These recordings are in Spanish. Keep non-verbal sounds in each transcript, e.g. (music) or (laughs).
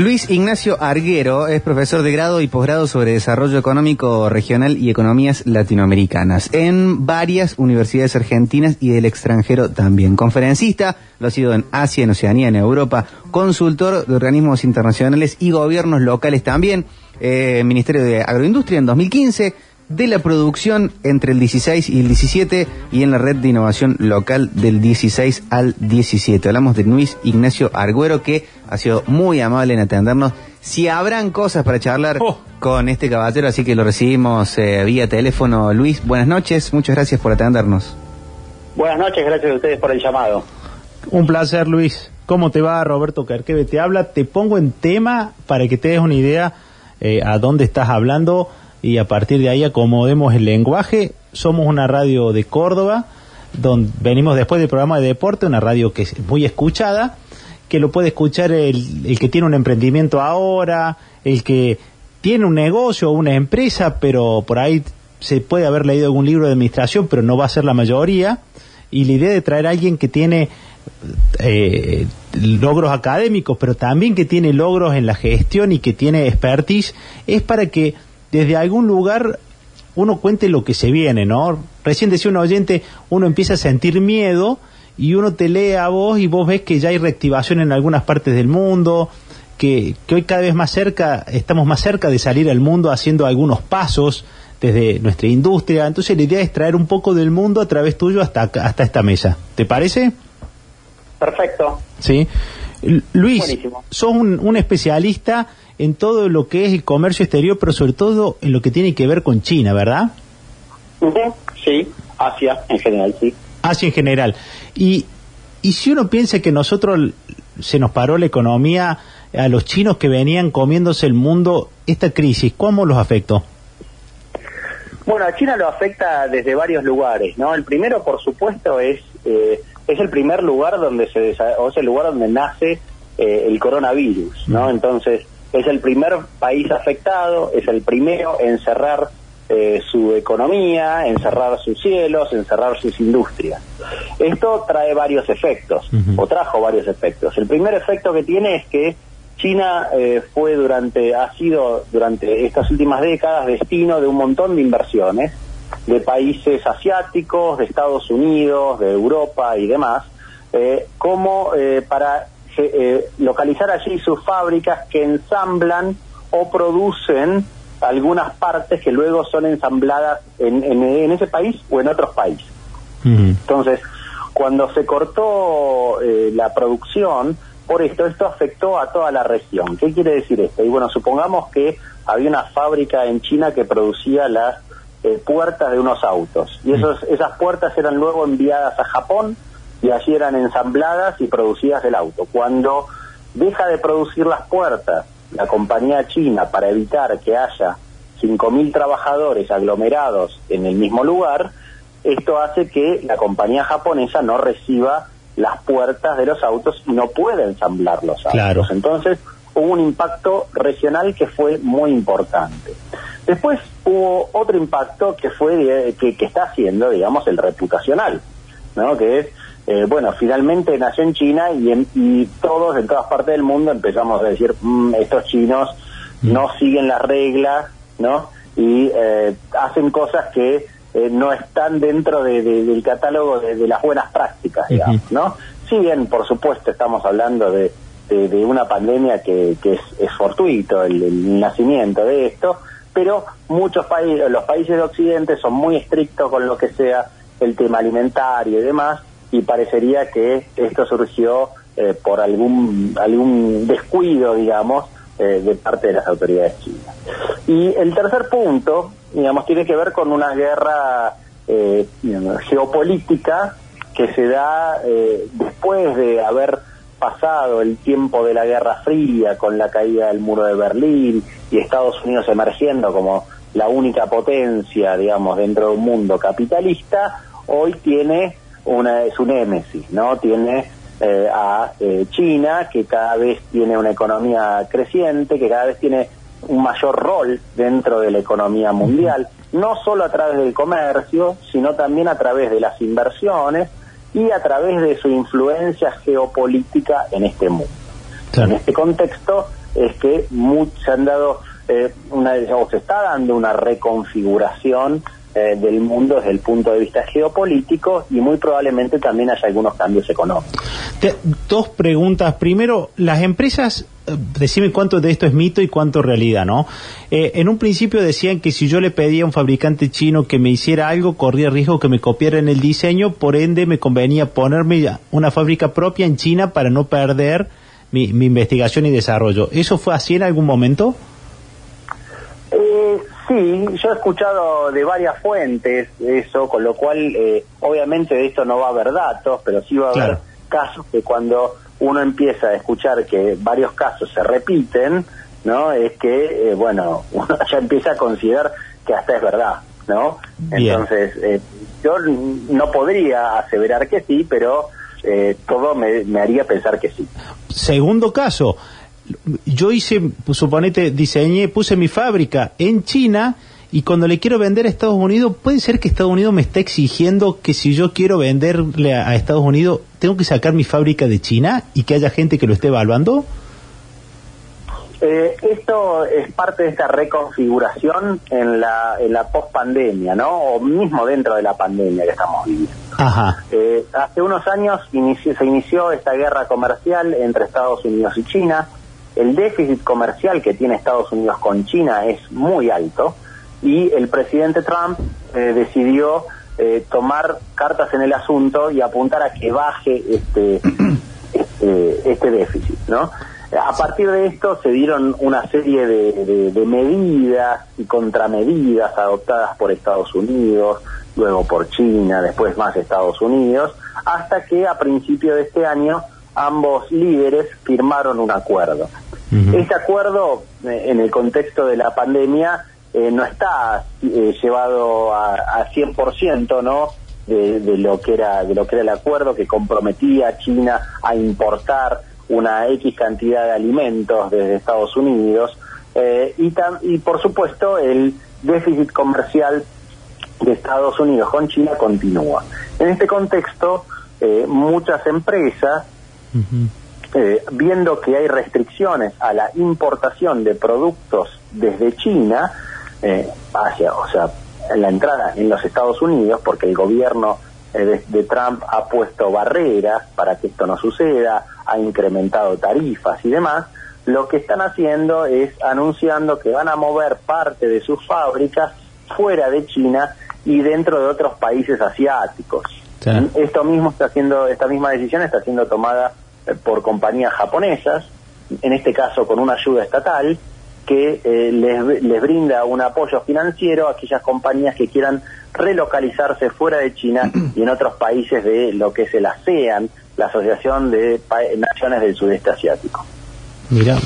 Luis Ignacio Arguero es profesor de grado y posgrado sobre desarrollo económico regional y economías latinoamericanas en varias universidades argentinas y del extranjero también. Conferencista, lo ha sido en Asia, en Oceanía, en Europa, consultor de organismos internacionales y gobiernos locales también, eh, Ministerio de Agroindustria en 2015 de la producción entre el 16 y el 17 y en la red de innovación local del 16 al 17. Hablamos de Luis Ignacio Arguero que ha sido muy amable en atendernos. Si habrán cosas para charlar Oh. con este caballero, así que lo recibimos eh, vía teléfono. Luis, buenas noches, muchas gracias por atendernos. Buenas noches, gracias a ustedes por el llamado. Un placer, Luis. ¿Cómo te va, Roberto Carqueve? Te habla, te pongo en tema para que te des una idea eh, a dónde estás hablando y a partir de ahí acomodemos el lenguaje. Somos una radio de Córdoba, donde venimos después del programa de deporte, una radio que es muy escuchada, que lo puede escuchar el, el que tiene un emprendimiento ahora, el que tiene un negocio o una empresa, pero por ahí se puede haber leído algún libro de administración, pero no va a ser la mayoría. Y la idea de traer a alguien que tiene eh, logros académicos, pero también que tiene logros en la gestión y que tiene expertise, es para que desde algún lugar uno cuente lo que se viene, ¿no? Recién decía un oyente, uno empieza a sentir miedo y uno te lee a vos y vos ves que ya hay reactivación en algunas partes del mundo, que, que hoy cada vez más cerca, estamos más cerca de salir al mundo haciendo algunos pasos desde nuestra industria. Entonces la idea es traer un poco del mundo a través tuyo hasta, acá- hasta esta mesa. ¿Te parece? Perfecto. Sí. Luis, Buenísimo. sos un, un especialista en todo lo que es el comercio exterior, pero sobre todo en lo que tiene que ver con China, ¿verdad? Sí, Asia en general, sí. Asia en general. Y, y si uno piensa que nosotros se nos paró la economía a los chinos que venían comiéndose el mundo, esta crisis, ¿cómo los afectó? Bueno, a China lo afecta desde varios lugares, ¿no? El primero, por supuesto, es eh, es el primer lugar donde se o es el lugar donde nace eh, el coronavirus, ¿no? Entonces es el primer país afectado, es el primero en cerrar eh, su economía, en cerrar sus cielos, en cerrar sus industrias. Esto trae varios efectos, o trajo varios efectos. El primer efecto que tiene es que China eh, fue durante, ha sido durante estas últimas décadas destino de un montón de inversiones de países asiáticos, de Estados Unidos, de Europa y demás, eh, como eh, para eh, eh, localizar allí sus fábricas que ensamblan o producen algunas partes que luego son ensambladas en, en- en ese país o en otros países. Entonces, cuando se cortó eh, la producción, por esto, esto afectó a toda la región. ¿Qué quiere decir esto? Y bueno, supongamos que había una fábrica en China que producía las eh, puertas de unos autos. Y esos, esas puertas eran luego enviadas a Japón y allí eran ensambladas y producidas del auto. Cuando deja de producir las puertas la compañía china para evitar que haya 5.000 trabajadores aglomerados en el mismo lugar, esto hace que la compañía japonesa no reciba las puertas de los autos y no pueda ensamblar los autos. Claro. Entonces hubo un impacto regional que fue muy importante. Después hubo otro impacto que fue de- que, que está haciendo, digamos, el reputacional, ¿no? Que es, eh, bueno, finalmente nació en China y, en- y todos en todas partes del mundo empezamos a decir, "Mm, estos chinos no siguen las reglas, ¿no? Y eh, hacen cosas que eh, no están dentro de- de- del catálogo de, de las buenas prácticas, digamos, ¿no? Si bien, por supuesto, estamos hablando de, una pandemia que, que es, es fortuito, el, el nacimiento de esto, pero muchos países, los países de Occidente son muy estrictos con lo que sea el tema alimentario y demás, y parecería que esto surgió eh, por algún, algún descuido, digamos, eh, de parte de las autoridades chinas. Y el tercer punto, digamos, tiene que ver con una guerra eh, geopolítica que se da eh, después de haber pasado el tiempo de la Guerra Fría con la caída del muro de Berlín y Estados Unidos emergiendo como la única potencia, digamos, dentro de un mundo capitalista, hoy tiene una su némesis, ¿no? Tiene eh, a eh, China, que cada vez tiene una economía creciente, que cada vez tiene un mayor rol dentro de la economía mundial, no solo a través del comercio, sino también a través de las inversiones y a través de su influencia geopolítica en este mundo. En este contexto, es que se han dado eh, una, o se está dando una reconfiguración eh, del mundo desde el punto de vista geopolítico y muy probablemente también haya algunos cambios económicos. dos preguntas. Primero, las empresas, eh, decime cuánto de esto es mito y cuánto realidad, ¿no? Eh, en un principio decían que si yo le pedía a un fabricante chino que me hiciera algo, corría riesgo que me copiara en el diseño, por ende me convenía ponerme una fábrica propia en China para no perder mi, mi investigación y desarrollo. ¿Eso fue así en algún momento? Eh, sí, yo he escuchado de varias fuentes eso, con lo cual eh, obviamente de esto no va a haber datos, pero sí va a haber casos que cuando uno empieza a escuchar que varios casos se repiten, ¿no? Es que, eh, bueno, (laughs) uno ya empieza a considerar que hasta es verdad, ¿no? Entonces, eh, yo no podría aseverar que sí, pero todo me, me haría pensar que sí. Segundo caso, yo hice, suponete, diseñé, puse mi fábrica en China y cuando le quiero vender a Estados Unidos, puede ser que Estados Unidos me esté exigiendo que si yo quiero venderle a, Estados Unidos, tengo que sacar mi fábrica de China y que haya gente que lo esté evaluando. Eh, esto es parte de esta reconfiguración en la, en la post-pandemia, ¿no? O mismo dentro de la pandemia que estamos viviendo. Ajá. Eh, hace unos años se inició esta guerra comercial entre Estados Unidos y China el déficit comercial que tiene Estados Unidos con China es muy alto y el presidente Trump eh, decidió eh, tomar cartas en el asunto y apuntar a que baje este, (clears throat) este, este, déficit, ¿no? A partir de esto se dieron una serie de, de, medidas y contramedidas adoptadas por Estados Unidos, luego por China, después más Estados Unidos, hasta que a principio de este año ambos líderes firmaron un acuerdo. Este acuerdo, eh, en el contexto de la pandemia, eh, no está eh, llevado a, a 100%, ¿no? De, de, lo que era de lo que era el acuerdo que comprometía a China a importar una X cantidad de alimentos desde Estados Unidos y, y por supuesto el déficit comercial de Estados Unidos con China continúa. En este contexto, muchas empresas eh, viendo que hay restricciones a la importación de productos desde China eh, hacia, o sea, la entrada en los Estados Unidos, porque el gobierno eh, de, Trump ha puesto barreras para que esto no suceda, ha incrementado tarifas y demás, lo que están haciendo es anunciando que van a mover parte de sus fábricas fuera de China y dentro de otros países asiáticos. Esto mismo está haciendo, esta misma decisión está siendo tomada eh, por compañías japonesas, en este caso con una ayuda estatal, que eh, les, les, brinda un apoyo financiero a aquellas compañías que quieran relocalizarse fuera de China (clears throat) y en otros países de lo que es el ASEAN, la Asociación de Naciones del Sudeste Asiático. Mira.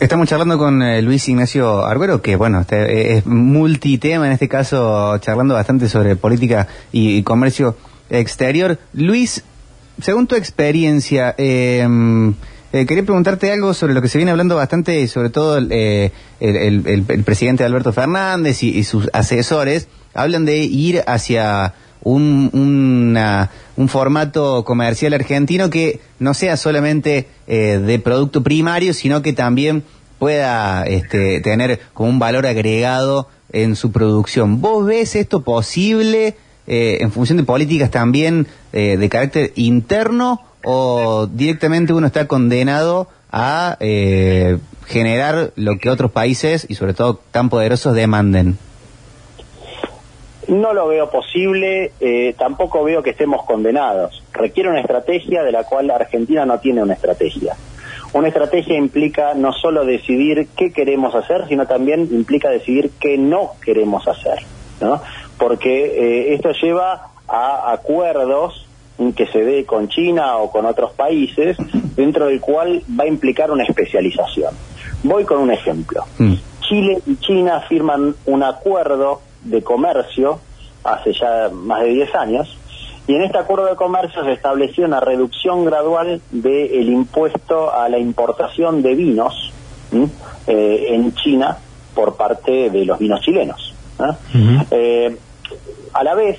Estamos charlando con eh, Luis Ignacio Arguero, que bueno, este, es multitema en este caso, charlando bastante sobre política y comercio exterior. Luis, según tu experiencia, em, eh, quería preguntarte algo sobre lo que se viene hablando bastante, sobre todo eh, el, presidente Alberto Fernández y, sus asesores, hablan de ir hacia un, un formato comercial argentino que no sea solamente eh, de producto primario, sino que también pueda este, tener como un valor agregado en su producción. ¿Vos ves esto posible? Eh, en función de políticas también eh, de carácter interno o directamente uno está condenado a eh, generar lo que otros países y sobre todo tan poderosos demanden? No lo veo posible, tampoco veo que estemos condenados. Requiere una estrategia de la cual Argentina no tiene una estrategia. Una estrategia implica no solo decidir qué queremos hacer, sino también implica decidir qué no queremos hacer. ¿no? Porque eh, esto lleva a acuerdos que se dé con China o con otros países, dentro del cual va a implicar una especialización. Voy con un ejemplo. Mm. Chile y China firman un acuerdo de comercio hace ya más de 10 años, y en este acuerdo de comercio se estableció una reducción gradual del impuesto a la importación de vinos eh, en China por parte de los vinos chilenos. eh, a la vez,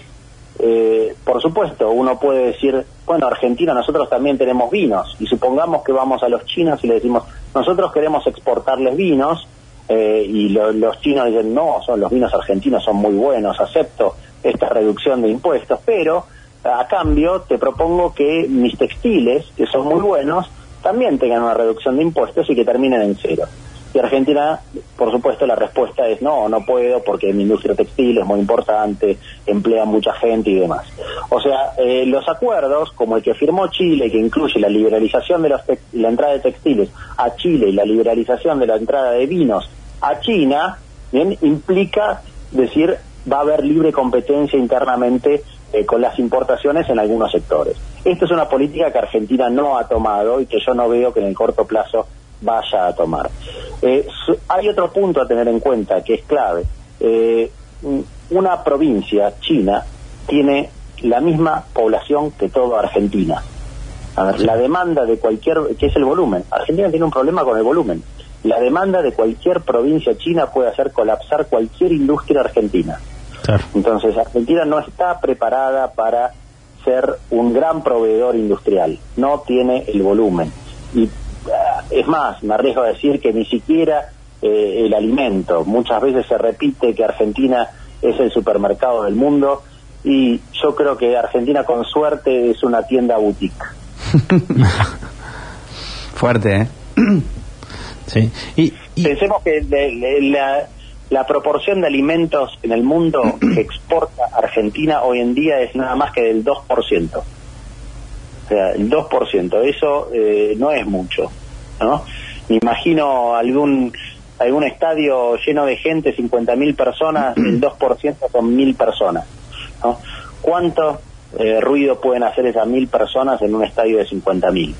eh, por supuesto, uno puede decir, bueno, Argentina, nosotros también tenemos vinos, y supongamos que vamos a los chinos y le decimos, nosotros queremos exportarles vinos eh, y los chinos dicen, no, son los vinos argentinos son muy buenos, acepto esta reducción de impuestos, pero a cambio te propongo que mis textiles, que son muy buenos, también tengan una reducción de impuestos y que terminen en cero. Y Argentina, por supuesto, la respuesta es no, no puedo porque mi industria textil es muy importante, emplea mucha gente y demás. O sea, eh, los acuerdos, como el que firmó Chile, que incluye la liberalización de la entrada de textiles a Chile y la liberalización de la entrada de vinos a China, bien, implica decir va a haber libre competencia internamente eh, con las importaciones en algunos sectores. Esta es una política que Argentina no ha tomado y que yo no veo que en el corto plazo vaya a tomar. Eh, hay otro punto a tener en cuenta que es clave. Eh, una provincia, China, tiene la misma población que toda Argentina. A ver, la demanda de cualquier, que es el volumen. Argentina tiene un problema con el volumen. La demanda de cualquier provincia china puede hacer colapsar cualquier industria argentina. Entonces, Argentina no está preparada para ser un gran proveedor industrial, no tiene el volumen. Y es más, me arriesgo a decir que ni siquiera eh, el alimento. Muchas veces se repite que Argentina es el supermercado del mundo y yo creo que Argentina con suerte es una tienda boutique. (laughs) Fuerte, ¿eh? (clears throat) sí. Y, Pensemos que la, la proporción de alimentos en el mundo (clears throat) que exporta Argentina hoy en día es nada más que del 2%. O sea, el 2%, eso eh, no es mucho. ¿No? Me imagino algún algún estadio lleno de gente, 50.000 personas, el 2% son 1.000 personas. ¿no? ¿Cuánto eh, ruido pueden hacer esas 1.000 personas en un estadio de 50.000?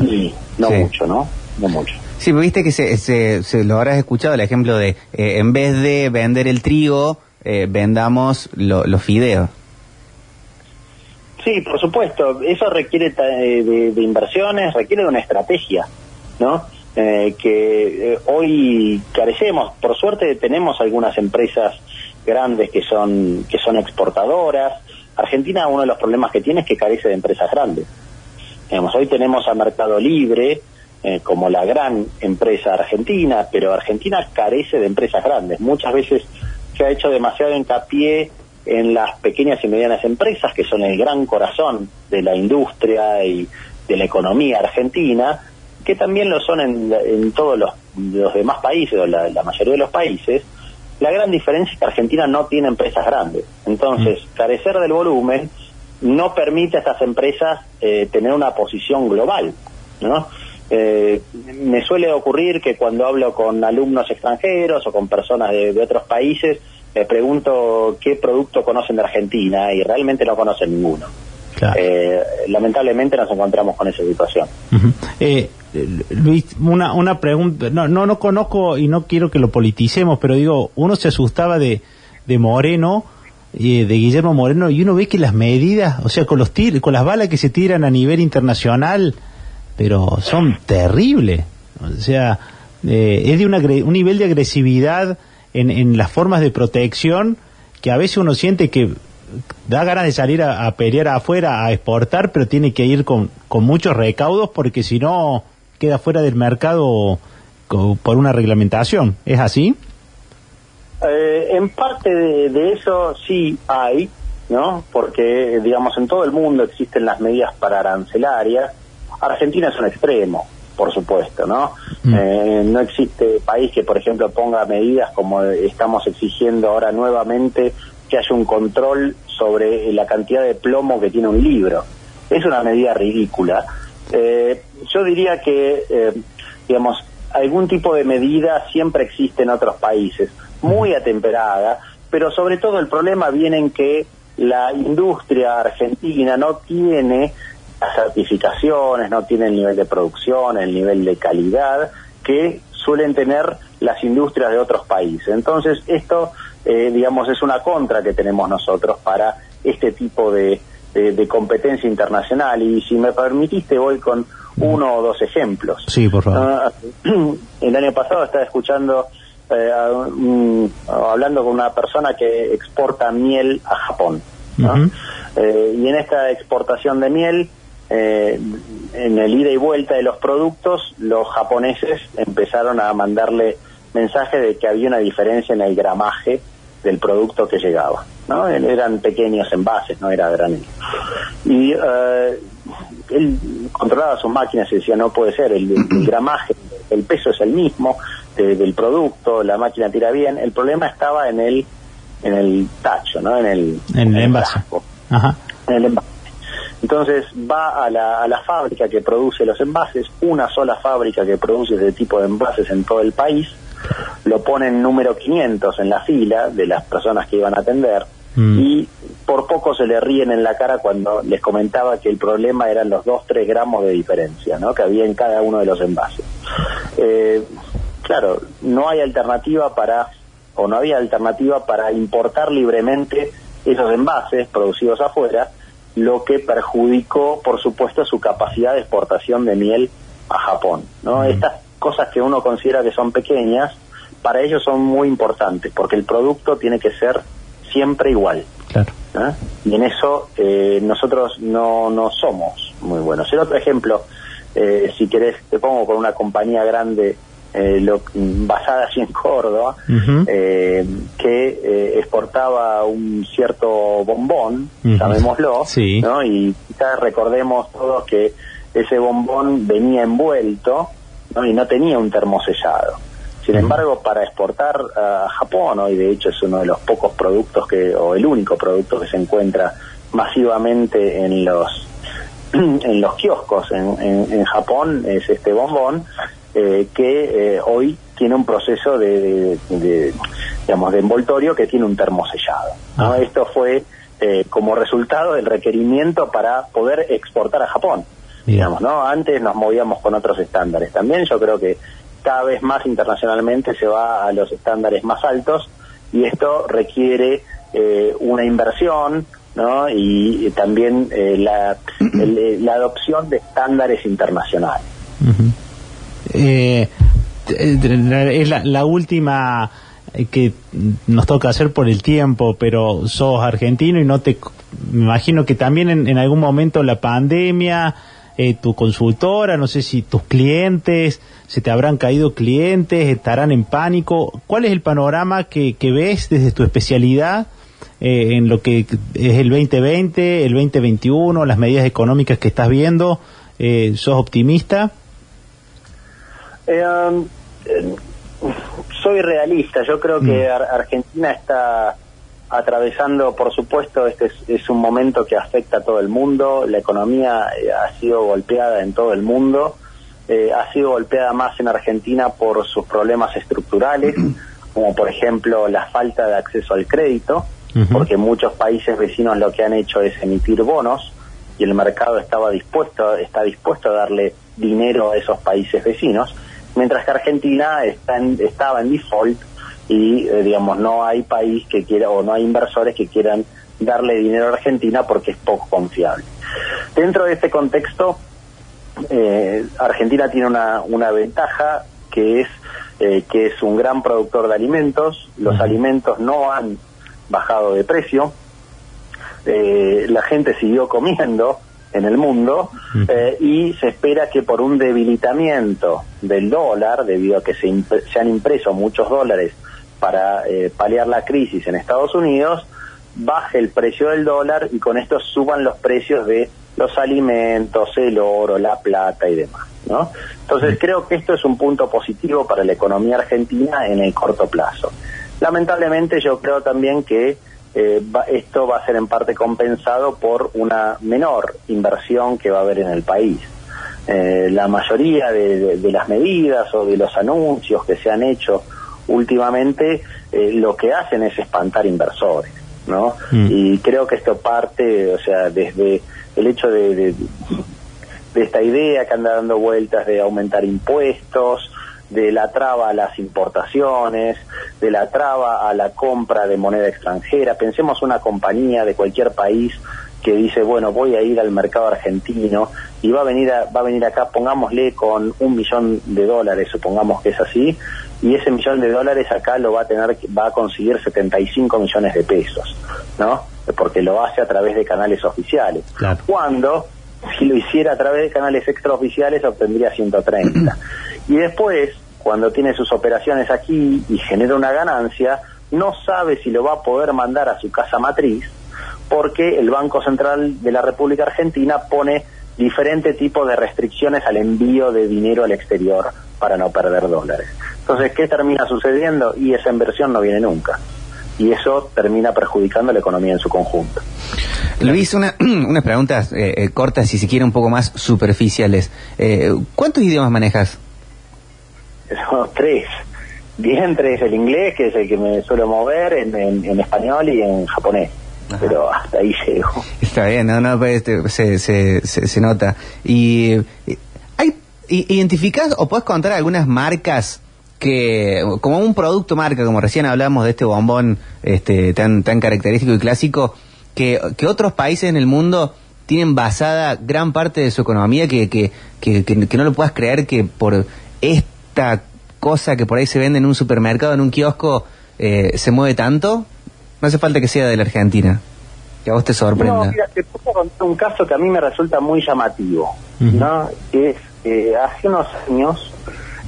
Y no mucho, ¿no? No mucho. Sí, viste que se, se, lo habrás escuchado el ejemplo de eh, en vez de vender el trigo, eh, vendamos los fideos. Sí, por supuesto. Eso requiere de, de inversiones, requiere de una estrategia. ¿No? Eh, que eh, hoy carecemos. Por suerte tenemos algunas empresas grandes que son que son exportadoras. Argentina uno de los problemas que tiene es que carece de empresas grandes. Digamos, hoy tenemos a Mercado Libre eh, como la gran empresa argentina, pero Argentina carece de empresas grandes. Muchas veces se ha hecho demasiado hincapié en las pequeñas y medianas empresas que son el gran corazón de la industria y de la economía argentina, que también lo son en, todos los, demás países, o la, mayoría de los países, la gran diferencia es que Argentina no tiene empresas grandes. Entonces, mm. carecer del volumen no permite a estas empresas eh, tener una posición global, ¿no? Eh, me suele ocurrir que cuando hablo con alumnos extranjeros o con personas de, otros países, les pregunto qué producto conocen de Argentina y realmente no conocen ninguno. Eh, lamentablemente nos encontramos con esa situación. eh, Luis, una, una pregunta, no, no, no conozco y no quiero que lo politicemos, pero digo, uno se asustaba de, de Moreno, de Guillermo Moreno, y uno ve que las medidas, o sea, con los tir con las balas que se tiran a nivel internacional, pero son terribles. O sea, eh, es de un nivel de agresividad en, en las formas de protección que a veces uno siente que da ganas de salir a, pelear afuera, a exportar, pero tiene que ir con, con muchos recaudos porque si no queda fuera del mercado por una reglamentación. ¿Es así? Eh, en parte de, eso sí hay, ¿no? Porque, digamos, en todo el mundo existen las medidas para arancelarias. Argentina es un extremo, por supuesto, ¿no? Mm. Eh, no existe país que, por ejemplo, ponga medidas como estamos exigiendo ahora nuevamente que haya un control sobre la cantidad de plomo que tiene un libro. Es una medida ridícula. Eh, yo diría que, eh, digamos, algún tipo de medida siempre existe en otros países, muy atemperada, pero sobre todo el problema viene en que la industria argentina no tiene las certificaciones, no tiene el nivel de producción, el nivel de calidad que suelen tener las industrias de otros países. Entonces, esto eh, digamos, es una contra que tenemos nosotros para este tipo de, de, competencia internacional. Y si me permitiste, voy con uno o dos ejemplos. Sí, por favor. Ah, (clears throat) el año pasado estaba escuchando, eh, hablando con una persona que exporta miel a Japón. Eh, y en esta exportación de miel eh, en el ida y vuelta de los productos, los japoneses empezaron a mandarle mensajes de que había una diferencia en el gramaje del producto que llegaba. ¿no? Eran pequeños envases, no era granel. Y eh, él controlaba sus máquinas y decía, no puede ser, el, gramaje, el peso es el mismo del producto, la máquina tira bien. El problema estaba en el en el tacho, ¿no? En el, en el envase. En el envase. Entonces va a la, a la fábrica que produce los envases, una sola fábrica que produce ese tipo de envases en todo el país, lo ponen número 500 en la fila de las personas que iban a atender mm. y por poco se le ríen en la cara cuando les comentaba que el problema eran los 2-3 gramos de diferencia ¿no? que había en cada uno de los envases. Eh, claro, no hay alternativa para, o no había alternativa para importar libremente esos envases producidos afuera, lo que perjudicó, por supuesto, su capacidad de exportación de miel a Japón. ¿no? Estas cosas que uno considera que son pequeñas, para ellos son muy importantes, porque el producto tiene que ser siempre igual. Claro. Y en eso eh, nosotros no, no somos muy buenos. El otro ejemplo, eh, si querés, te pongo con una compañía grande eh, lo, basada allí en Córdoba, eh, que eh, exportaba un cierto bombón, llamémoslo, ¿no? y quizás recordemos todos que ese bombón venía envuelto ¿no? y no tenía un termosellado. Sin embargo, para exportar a Japón, y de hecho es uno de los pocos productos que, o el único producto que se encuentra masivamente en los (clears throat) en los kioscos en, en Japón, es este bombón, eh, que eh, hoy tiene un proceso de, digamos de envoltorio que tiene un termosellado. ¿no? Ah. Esto fue eh, como resultado del requerimiento para poder exportar a Japón. Digamos, ¿no? Antes nos movíamos con otros estándares. También yo creo que cada vez más internacionalmente se va a los estándares más altos y esto requiere una inversión ¿no? y también la, la adopción de estándares internacionales eh, es la, última que nos toca hacer por el tiempo, pero sos argentino y no te... Me imagino que también en, algún momento la pandemia, eh, tu consultora, no sé si tus clientes, se te habrán caído clientes, estarán en pánico. ¿Cuál es el panorama que, ves desde tu especialidad eh, en lo que es el 2020, el 2021, las medidas económicas que estás viendo? Eh, ¿Sos optimista? Eh, eh, soy realista. Yo creo que mm. Argentina está atravesando, por supuesto, este es, un momento que afecta a todo el mundo. La economía eh, ha sido golpeada en todo el mundo. ha sido golpeada más en Argentina por sus problemas estructurales, como por ejemplo la falta de acceso al crédito, porque muchos países vecinos lo que han hecho es emitir bonos y el mercado estaba dispuesto, está dispuesto a darle dinero a esos países vecinos mientras que Argentina está estaba en default y, eh, digamos, no hay país que quiera o no hay inversores que quieran darle dinero a Argentina porque es poco confiable. Dentro de este contexto, eh, Argentina tiene una, una ventaja que es eh, que es un gran productor de alimentos, los alimentos no han bajado de precio, la gente siguió comiendo, en el mundo y se espera que por un debilitamiento del dólar, debido a que se, se han impreso muchos dólares para eh, paliar la crisis en Estados Unidos, baje el precio del dólar y con esto suban los precios de los alimentos, el oro, la plata y demás. ¿no? Entonces creo que esto es un punto positivo para la economía argentina en el corto plazo. Lamentablemente yo creo también que eh, esto va a ser en parte compensado por una menor inversión que va a haber en el país. Eh, la mayoría de, las medidas o de los anuncios que se han hecho últimamente eh, lo que hacen es espantar inversores, ¿no? Mm. Y creo que esto parte, o sea, desde el hecho de, de esta idea que anda dando vueltas de aumentar impuestos, de la traba a las importaciones, de la traba a la compra de moneda extranjera. Pensemos una compañía de cualquier país que dice, bueno, voy a ir al mercado argentino y va a venir va a venir acá, pongámosle con un millón de dólares, supongamos que es así, y ese millón de dólares acá lo va a tener, va a conseguir 75 millones de pesos, ¿no? Porque lo hace a través de canales oficiales. Cuando si lo hiciera a través de canales extraoficiales obtendría 130. Y después, cuando tiene sus operaciones aquí y genera una ganancia, no sabe si lo va a poder mandar a su casa matriz porque el Banco Central de la República Argentina pone diferente tipo de restricciones al envío de dinero al exterior para no perder dólares. Entonces, ¿qué termina sucediendo? Y esa inversión no viene nunca. Y eso termina perjudicando la economía en su conjunto. Luis, una, (clears throat) unas preguntas eh, eh, cortas y si quiere un poco más superficiales. Eh, ¿Cuántos idiomas manejas? (laughs) Son tres. Bien, tres. El inglés, que es el que me suelo mover, en, en- en español y en japonés. Pero hasta ahí llego. Está bien, no, no, pues, este, se, se, se, se nota. Y, ¿hay, ¿Identificás o puedes contar algunas marcas que, como un producto marca, como recién hablamos de este bombón este, tan, tan característico y clásico, que, que otros países en el mundo tienen basada gran parte de su economía que, que, que, que- que no lo puedas creer que por esta cosa que por ahí se vende en un supermercado, en un kiosco, eh, se mueve tanto? No hace falta que sea de la Argentina. Que a vos te sorprenda. No, mira, te puedo contar un caso que a mí me resulta muy llamativo. ¿no? Que es, eh, hace unos años,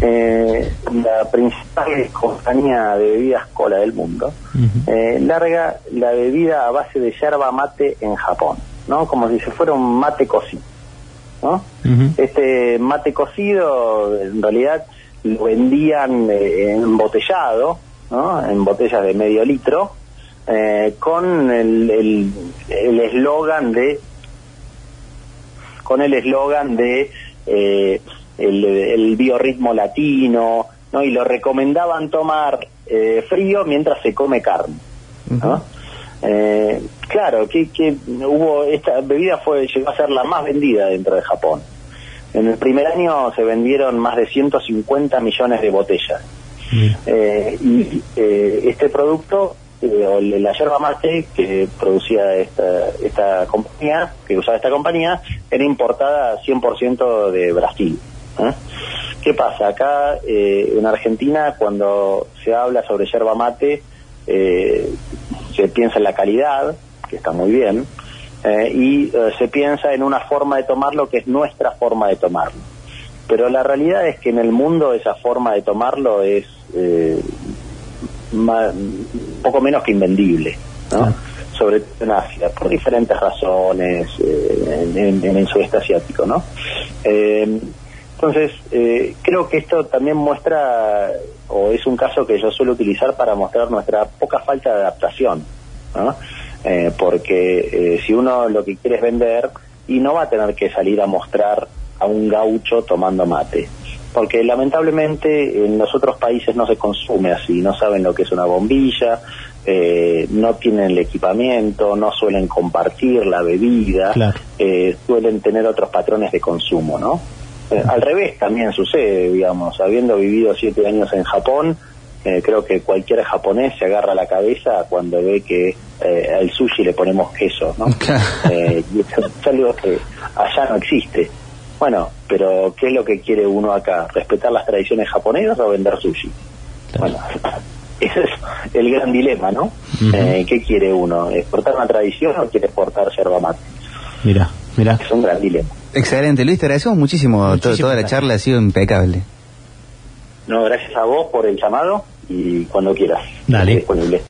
eh, la principal compañía de bebidas cola del mundo eh, larga la bebida a base de yerba mate en Japón, ¿no? Como si se fuera un mate cocido, ¿no? Este mate cocido, en realidad, lo vendían eh, embotellado, ¿no? En botellas de medio litro, eh, con el el- el eslogan de con el eslogan de eh, el, el biorritmo latino, ¿no? Y lo recomendaban tomar eh, frío mientras se come carne, ¿no? Eh, claro, que, que hubo esta bebida fue llegó a ser la más vendida dentro de Japón. En el primer año se vendieron más de 150 millones de botellas. Mira. Eh, y eh, este producto, eh, o la yerba mate que producía esta, esta compañía, que usaba esta compañía, era importada 100% de Brasil. ¿eh? ¿Qué pasa? Acá eh, en Argentina, cuando se habla sobre yerba mate, se piensa en la calidad, que está muy bien, y se piensa en una forma de tomarlo que es nuestra forma de tomarlo. Pero la realidad es que en el mundo esa forma de tomarlo es ma- poco menos que invendible, ¿no? Claro. Sobre todo en Asia, por diferentes razones, eh, en, en- en el sudeste asiático, ¿no? Eh, entonces, eh, creo que esto también muestra, o es un caso que yo suelo utilizar para mostrar nuestra poca falta de adaptación, ¿no? Eh, porque eh, si uno lo que quiere es vender, y no va a tener que salir a mostrar a un gaucho tomando mate. Porque lamentablemente en los otros países no se consume así, no saben lo que es una bombilla, eh, no tienen el equipamiento, no suelen compartir la bebida, Claro. eh, suelen tener otros patrones de consumo, ¿no? Eh, al revés también sucede, digamos, habiendo vivido siete años en Japón, creo que cualquier japonés se agarra la cabeza cuando ve que al sushi le ponemos queso, ¿no? (laughs) Claro. Y es algo que allá no existe. Bueno, pero ¿qué es lo que quiere uno acá? ¿Respetar las tradiciones japonesas o vender sushi? Claro. Bueno, (laughs) ese es el gran dilema, ¿no? Eh, ¿Qué quiere uno? ¿Exportar una tradición o quiere exportar yerba mate? Mira, mira. Es un gran dilema. Excelente, Luis, te agradecemos muchísimo. Muchísimas toda la charla ha sido impecable. No, gracias a vos por el llamado y cuando quieras. Dale. Estoy disponible.